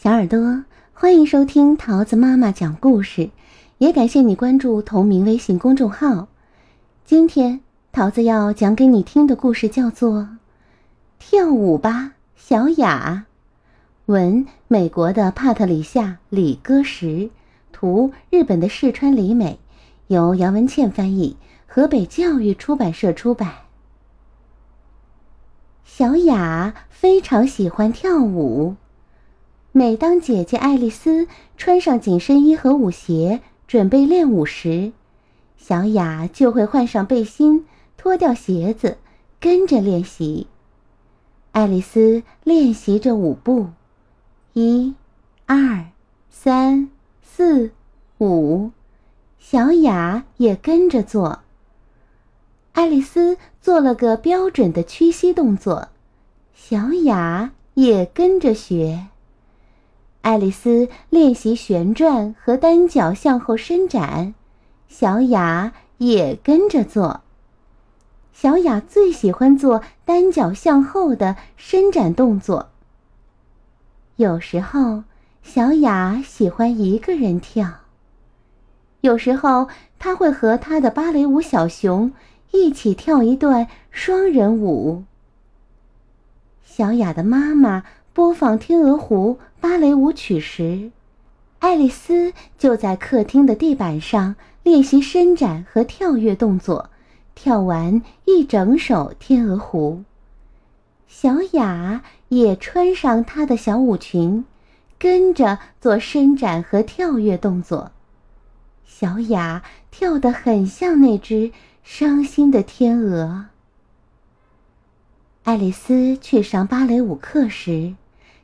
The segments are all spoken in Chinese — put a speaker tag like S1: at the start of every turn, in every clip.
S1: 小耳朵，欢迎收听桃子妈妈讲故事，也感谢你关注同名微信公众号。今天桃子要讲给你听的故事叫做《跳舞吧，小雅》。文：美国的帕特里夏·李歌石，图：日本的世川里美，由杨文倩翻译，河北教育出版社出版。小雅非常喜欢跳舞。每当姐姐爱丽丝穿上紧身衣和舞鞋准备练舞时，小雅就会换上背心，脱掉鞋子，跟着练习。爱丽丝练习着舞步，一、二、三、四、五，小雅也跟着做。爱丽丝做了个标准的屈膝动作，小雅也跟着学。爱丽丝练习旋转和单脚向后伸展，小雅也跟着做。小雅最喜欢做单脚向后的伸展动作。有时候，小雅喜欢一个人跳；有时候，她会和她的芭蕾舞小熊一起跳一段双人舞。小雅的妈妈。播放《天鹅湖》芭蕾舞曲时，爱丽丝就在客厅的地板上练习伸展和跳跃动作，跳完一整首《天鹅湖》。小雅也穿上她的小舞裙，跟着做伸展和跳跃动作。小雅跳得很像那只伤心的天鹅。爱丽丝去上芭蕾舞课时。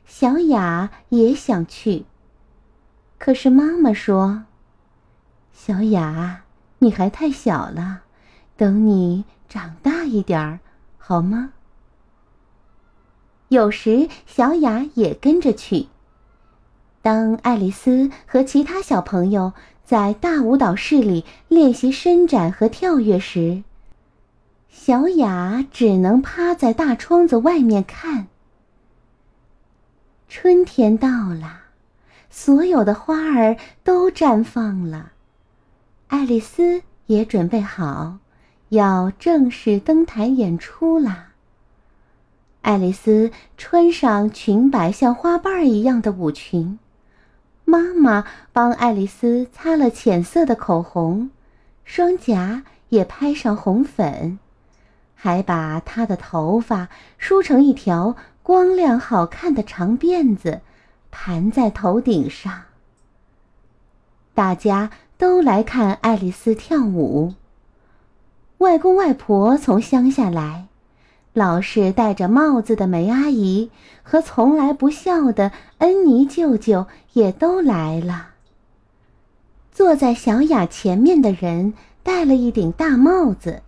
S1: 小雅也想去，可是妈妈说：“小雅，你还太小了，等你长大一点儿，好吗？”有时小雅也跟着去。当爱丽丝和其他小朋友在大舞蹈室里练习伸展和跳跃时，小雅只能趴在大窗子外面看。春天到了，所有的花儿都绽放了。爱丽丝也准备好，要正式登台演出啦。爱丽丝穿上裙摆像花瓣一样的舞裙，妈妈帮爱丽丝擦了浅色的口红，双颊也拍上红粉，还把她的头发梳成一条。光亮好看的长辫子盘在头顶上。大家都来看爱丽丝跳舞。外公外婆从乡下来，老是戴着帽子的梅阿姨和从来不笑的恩妮舅舅也都来了。坐在小雅前面的人戴了一顶大帽子，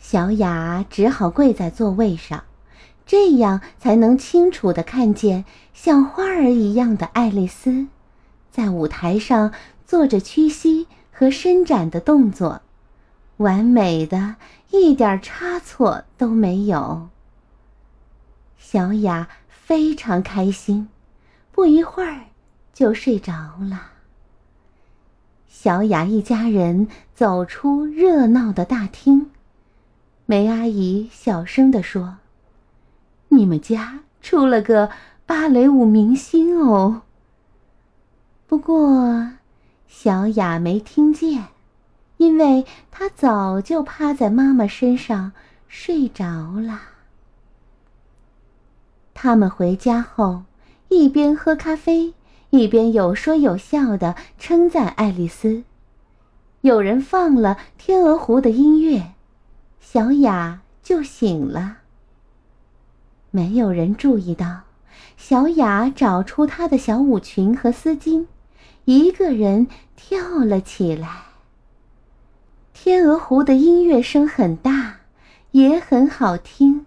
S1: 小雅只好跪在座位上。这样才能清楚地看见像花儿一样的爱丽丝，在舞台上做着屈膝和伸展的动作，完美的一点差错都没有。小雅非常开心，不一会儿就睡着了。小雅一家人走出热闹的大厅，梅阿姨小声地说。你们家出了个芭蕾舞明星哦。不过，小雅没听见，因为她早就趴在妈妈身上睡着了。他们回家后，一边喝咖啡，一边有说有笑的称赞爱丽丝。有人放了《天鹅湖》的音乐，小雅就醒了。没有人注意到，小雅找出她的小舞裙和丝巾，一个人跳了起来。天鹅湖的音乐声很大，也很好听。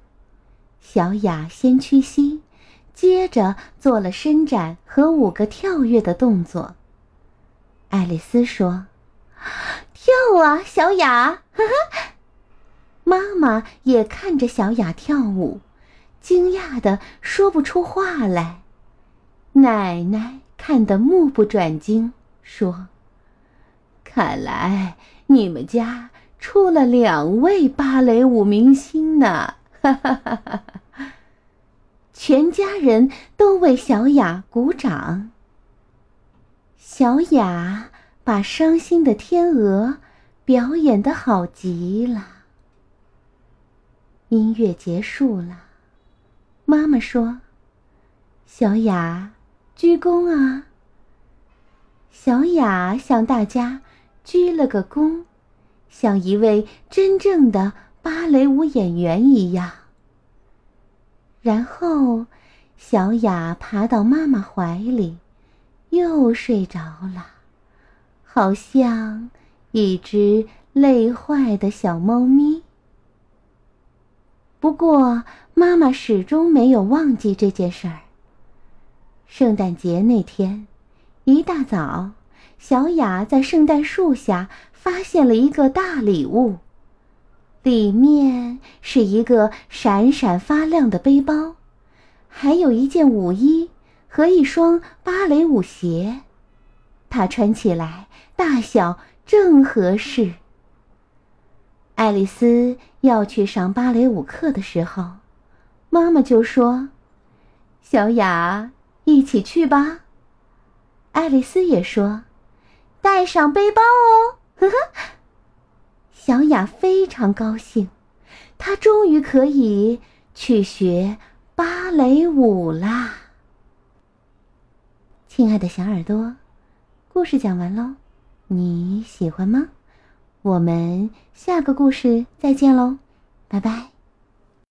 S1: 小雅先屈膝，接着做了伸展和五个跳跃的动作。爱丽丝说：“跳啊，小雅！”哈哈。妈妈也看着小雅跳舞。惊讶的说不出话来，奶奶看得目不转睛，说：“看来你们家出了两位芭蕾舞明星呢！”哈哈哈哈哈！全家人都为小雅鼓掌。小雅把伤心的天鹅表演的好极了。音乐结束了，妈妈说：“小雅。”鞠躬啊！小雅向大家鞠了个躬，像一位真正的芭蕾舞演员一样。然后，小雅爬到妈妈怀里，又睡着了，好像一只累坏的小猫咪。不过，妈妈始终没有忘记这件事儿。圣诞节那天，一大早，小雅在圣诞树下发现了一个大礼物，里面是一个闪闪发亮的背包，还有一件舞衣和一双芭蕾舞鞋，她穿起来大小正合适。爱丽丝要去上芭蕾舞课的时候，妈妈就说：“小雅。”一起去吧，爱丽丝也说：“带上背包哦。”呵呵，小雅非常高兴，她终于可以去学芭蕾舞啦。亲爱的小耳朵，故事讲完喽，你喜欢吗？我们下个故事再见喽，拜拜。